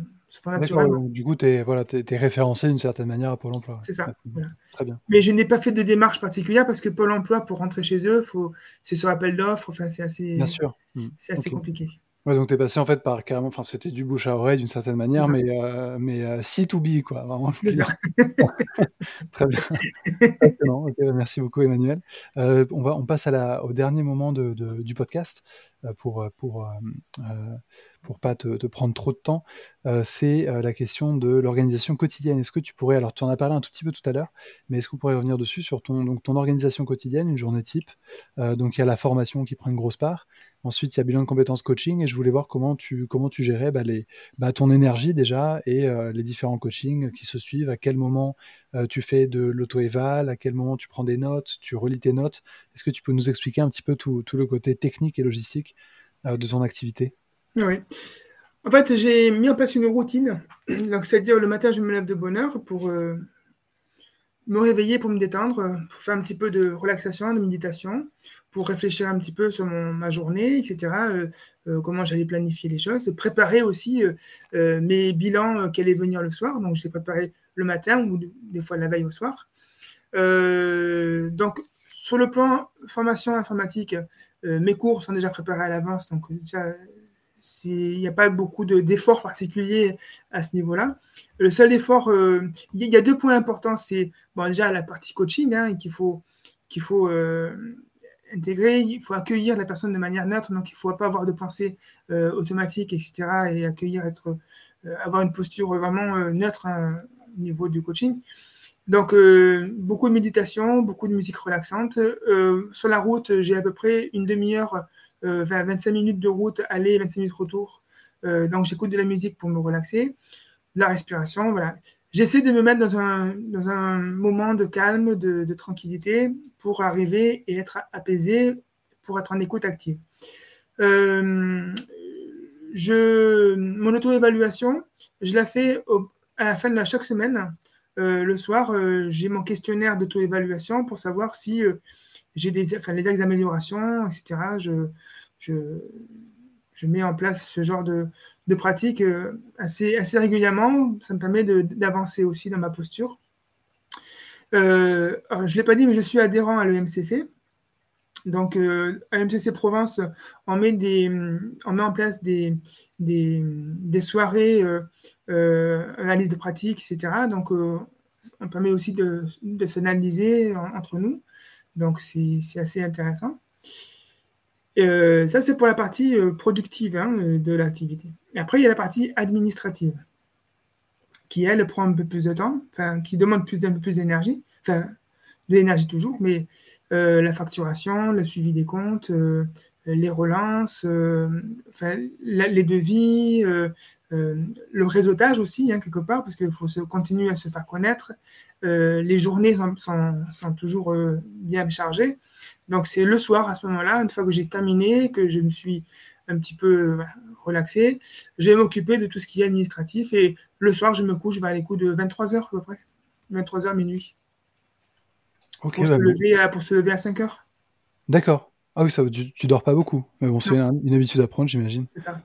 du coup, tu es, voilà, référencé d'une certaine manière à Pôle emploi. C'est ça. Très bien. Mais je n'ai pas fait de démarche particulière parce que Pôle emploi, pour rentrer chez eux, faut... c'est sur appel d'offres. Enfin, c'est assez, bien sûr. Mmh. C'est assez compliqué. Ouais, donc tu es passé en fait par carrément, enfin c'était du bouche à oreille d'une certaine manière, mais, euh, mais euh, C2B, quoi, vraiment. *laughs* Très bien. Bah, merci beaucoup Emmanuel. Euh, on, va, on passe à la, au dernier moment de, du podcast pour, pour, pour pas te, prendre trop de temps. c'est la question de l'organisation quotidienne. Est-ce que tu pourrais, alors tu en as parlé un tout petit peu tout à l'heure, mais est-ce que vous pourriez revenir dessus sur ton, donc, ton organisation quotidienne, une journée type Donc il y a la formation qui prend une grosse part. Ensuite, il y a bilan de compétences coaching et je voulais voir comment tu, comment tu gérais bah, bah, ton énergie déjà et euh, les différents coachings qui se suivent, à quel moment euh, tu fais de l'auto-éval, à quel moment tu prends des notes, tu relis tes notes? Est-ce que tu peux nous expliquer un petit peu tout, tout le côté technique et logistique euh, de ton activité Oui. En fait, j'ai mis en place une routine. Donc, c'est-à-dire le matin, je me lève de bonne heure pour me réveiller, pour me détendre, pour faire un petit peu de relaxation, de méditation pour réfléchir un petit peu sur ma journée, etc., euh, euh, comment j'allais planifier les choses, préparer aussi euh, mes bilans qui allaient venir le soir. Donc, je les préparé le matin ou des fois la veille au soir. donc, sur le plan formation informatique, mes cours sont déjà préparés à l'avance. Donc, il n'y a pas beaucoup d'efforts particuliers à ce niveau-là. Le seul effort, il y, a deux points importants. C'est déjà la partie coaching, hein, qu'il faut, intégrer, il faut accueillir la personne de manière neutre, donc il ne faut pas avoir de pensée euh, automatique, etc. Et accueillir, être, euh, avoir une posture vraiment euh, neutre hein, au niveau du coaching. Donc, beaucoup de méditation, beaucoup de musique relaxante. sur la route, j'ai à peu près une demi-heure, 25 minutes de route, aller, 25 minutes retour. donc, j'écoute de la musique pour me relaxer. La respiration, voilà. J'essaie de me mettre dans un, dans un moment de calme, de, tranquillité, pour arriver et être apaisé, pour être en écoute active. Euh, je, mon auto-évaluation, je la fais à la fin de chaque semaine. Euh, le soir, euh, j'ai mon questionnaire d'auto-évaluation pour savoir si euh, j'ai des, enfin, les améliorations, etc. Je, je, je mets en place ce genre de, de pratique assez, assez régulièrement. Ça me permet d'avancer aussi dans ma posture. Je ne l'ai pas dit, mais je suis adhérent à l'EMCC. Donc, euh, à l'EMCC Provence, on met, on met en place des, des, des soirées, euh, analyse de pratique, etc. Donc, on permet aussi de, de s'analyser entre nous. Donc, c'est assez intéressant. Euh, ça, c'est pour la partie euh, productive hein, euh, de l'activité. Après, il y a la partie administrative, qui, elle, prend un peu plus de temps, qui demande plus, un peu plus d'énergie, enfin, de l'énergie toujours, mais la facturation, le suivi des comptes, les relances, enfin, les devis, le réseautage aussi, hein, quelque part, parce qu'il faut se, continuer à se faire connaître. les journées sont toujours bien chargées. Donc c'est le soir à ce moment-là, une fois que j'ai terminé, que je me suis un petit peu relaxé. Je vais m'occuper de tout ce qui est administratif et le soir, je me couche vers les coups de 23h à peu près. 23h minuit. Pour, se lever à, pour se lever à 5h. D'accord. Ah oui, ça, tu, tu dors pas beaucoup. Mais bon, c'est une, habitude à prendre, j'imagine. C'est ça.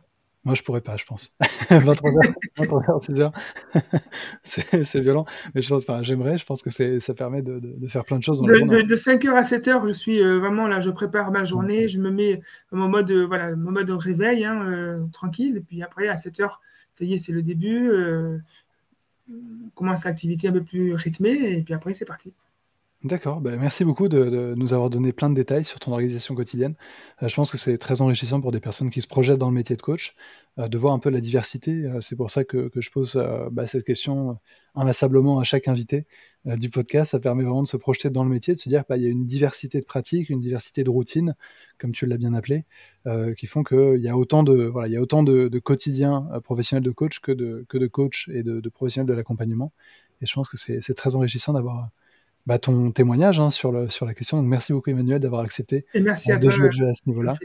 Moi, je pourrais pas, je pense. 23h, 23h, 6h, c'est violent. Mais je pense, enfin, j'aimerais, je pense que ça permet de, de, faire plein de choses. Dans de, de, de, 5h à 7h, je suis euh, vraiment là, je prépare ma journée, je me mets mon mode, voilà, mon mode de réveil, hein, euh, tranquille. Et puis après, à 7h, ça y est, c'est le début. Euh, commence l'activité un peu plus rythmée. Et puis après, c'est parti. D'accord, bah, merci beaucoup de, nous avoir donné plein de détails sur ton organisation quotidienne. Euh, je pense que c'est très enrichissant pour des personnes qui se projettent dans le métier de coach, euh, de voir un peu la diversité. Euh, c'est pour ça que, je pose bah, cette question inlassablement à chaque invité du podcast. Ça permet vraiment de se projeter dans le métier, de se dire qu'il bah, y a une diversité de pratiques, une diversité de routines, comme tu l'as bien appelé, qui font qu'il y a autant de, voilà, il y a autant de, quotidiens professionnels de coach que de, que de coach et de, de professionnels de l'accompagnement. Et je pense que c'est très enrichissant d'avoir bah, ton témoignage hein, sur, le, sur la question. Donc, merci beaucoup, Emmanuel, d'avoir accepté et merci à, toi, jouer à ce niveau-là.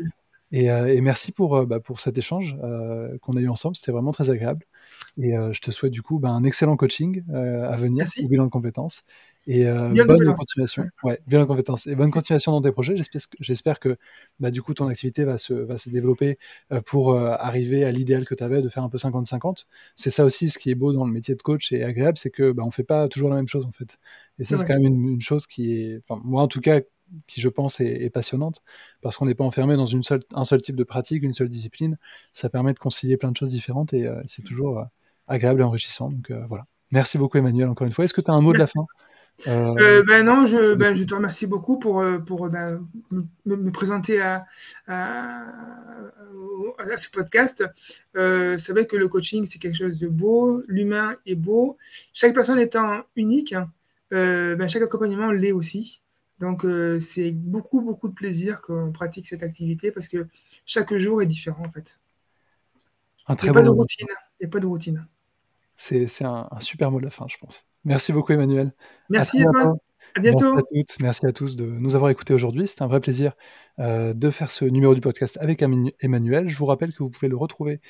Et, euh, et, merci pour, euh, bah, pour cet échange euh, qu'on a eu ensemble. C'était vraiment très agréable. Et je te souhaite du coup bah, un excellent coaching à venir, au bilan de compétences. Et bonne continuation. Ouais, bilan de compétences. Et bonne continuation dans tes projets. J'espère que bah, du coup ton activité va se, va se développer pour arriver à l'idéal que tu avais de faire un peu 50-50. C'est ça aussi ce qui est beau dans le métier de coach et agréable, c'est que bah, on fait pas toujours la même chose en fait. Et ça, c'est quand même une, chose qui est, enfin, moi en tout cas, qui je pense est, passionnante, parce qu'on n'est pas enfermé dans une seule, un seul type de pratique, une seule discipline. Ça permet de concilier plein de choses différentes et euh, c'est toujours euh, agréable et enrichissant. Donc euh, voilà. Merci beaucoup Emmanuel encore une fois. Est-ce que tu as un mot de la fin? Ben non, je, ben, je te remercie beaucoup pour, pour ben, me, présenter à, à, ce podcast. c'est vrai que le coaching, c'est quelque chose de beau, l'humain est beau, chaque personne étant unique, euh, ben, chaque accompagnement l'est aussi. Donc, euh, c'est beaucoup, beaucoup de plaisir qu'on pratique cette activité parce que chaque jour est différent, en fait. Un très Il n'y a, pas de routine. Il a pas de routine. C'est un, super mot de la fin, je pense. Merci beaucoup, Emmanuel. Merci à, toi. À bientôt. Merci à, toutes, merci à tous de nous avoir écoutés aujourd'hui. C'était un vrai plaisir euh, de faire ce numéro du podcast avec Emmanuel. Je vous rappelle que vous pouvez le retrouver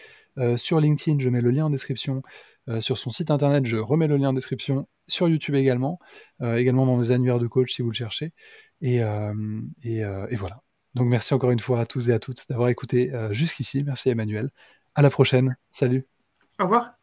sur LinkedIn. Je mets le lien en description. Euh, sur son site internet, je remets le lien en description, sur YouTube également, euh, également dans les annuaires de coach si vous le cherchez. Et, euh, et, voilà. Donc merci encore une fois à tous et à toutes d'avoir écouté jusqu'ici. Merci Emmanuel. À la prochaine. Salut. Au revoir.